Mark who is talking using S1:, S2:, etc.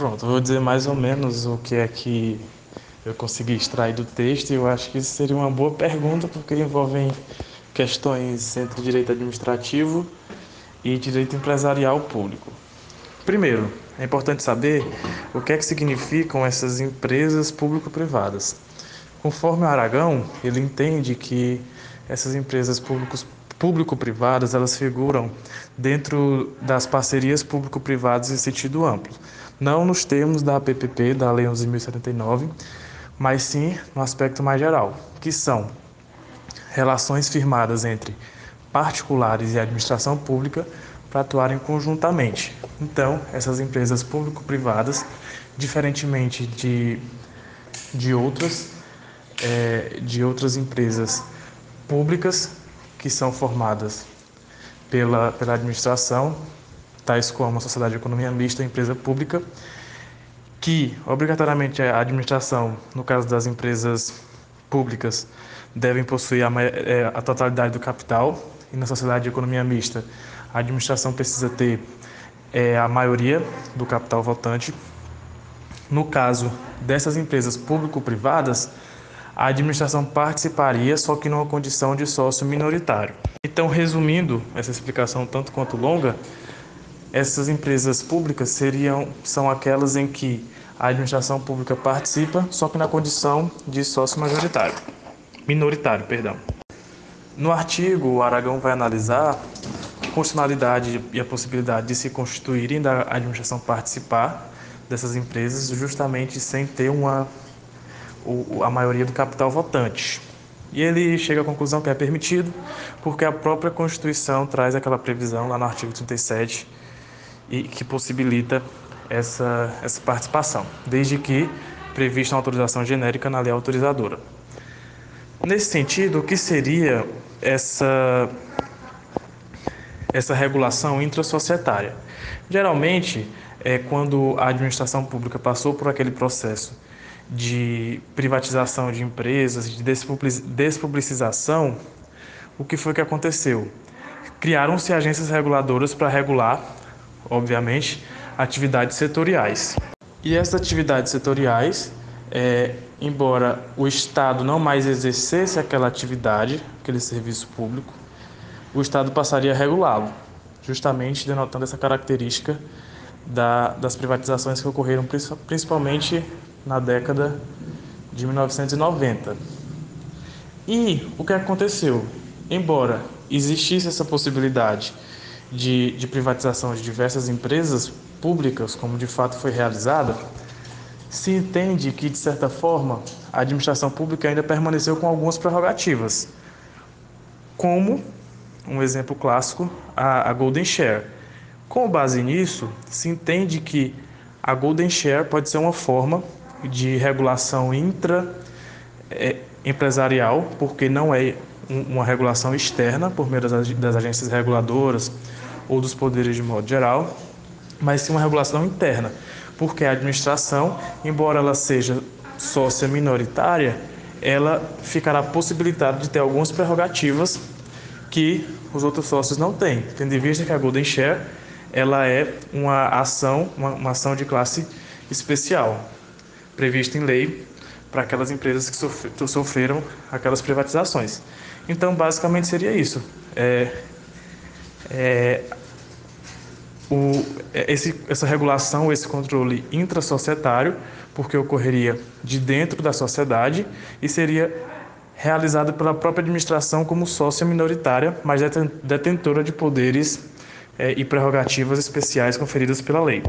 S1: Pronto, vou dizer mais ou menos o que é que eu consegui extrair do texto e eu acho que isso seria uma boa pergunta porque envolvem questões entre direito administrativo e direito empresarial público. Primeiro, é importante saber o que é que significam essas empresas público-privadas. Conforme o Aragão, ele entende que essas empresas público-privadas elas figuram dentro das parcerias público-privadas em sentido amplo, não nos termos da PPP, da Lei 11.079, mas sim no aspecto mais geral, que são relações firmadas entre particulares e administração pública para atuarem conjuntamente. Então, essas empresas público-privadas, diferentemente de, de outras, é, de outras empresas públicas que são formadas pela, pela administração, tais como a sociedade de economia mista, empresa pública, que obrigatoriamente a administração, no caso das empresas públicas, devem possuir a, é, a totalidade do capital e na sociedade de economia mista, a administração precisa ter é, a maioria do capital votante. No caso dessas empresas público-privadas, a administração participaria, só que numa condição de sócio minoritário. Então, resumindo essa explicação tanto quanto longa, essas empresas públicas seriam são aquelas em que a administração pública participa, só que na condição de sócio majoritário, minoritário, perdão. No artigo, o Aragão vai analisar a constitucionalidade e a possibilidade de se constituírem da administração participar dessas empresas, justamente sem ter uma a maioria do capital votante. E ele chega à conclusão que é permitido, porque a própria Constituição traz aquela previsão lá no artigo 37 e que possibilita essa, essa participação, desde que prevista uma autorização genérica na lei autorizadora. Nesse sentido, o que seria essa, essa regulação intrasocietária? Geralmente, é quando a administração pública passou por aquele processo de privatização de empresas, de despublicização, o que foi que aconteceu? Criaram-se agências reguladoras para regular, obviamente, atividades setoriais. E essas atividades setoriais, é, embora o Estado não mais exercesse aquela atividade, aquele serviço público, o Estado passaria a regulá-lo, justamente denotando essa característica da, das privatizações que ocorreram principalmente na década de 1990. E o que aconteceu? Embora existisse essa possibilidade de, de privatização de diversas empresas públicas, como de fato foi realizada, se entende que, de certa forma, a administração pública ainda permaneceu com algumas prerrogativas, como, um exemplo clássico, a, a Golden Share. Com base nisso, se entende que a Golden Share pode ser uma forma de regulação intra é, porque não é uma regulação externa por meio das agências reguladoras ou dos poderes de modo geral, mas sim uma regulação interna, porque a administração, embora ela seja sócia minoritária, ela ficará possibilitada de ter algumas prerrogativas que os outros sócios não têm, tendo em vista que a Golden Share ela é uma ação, uma, uma ação de classe especial prevista em lei para aquelas empresas que sofreram aquelas privatizações. Então, basicamente seria isso. É, é, o, esse, essa regulação, esse controle intrasocietário, porque ocorreria de dentro da sociedade e seria realizado pela própria administração como sócia minoritária, mas detentora de poderes é, e prerrogativas especiais conferidas pela lei.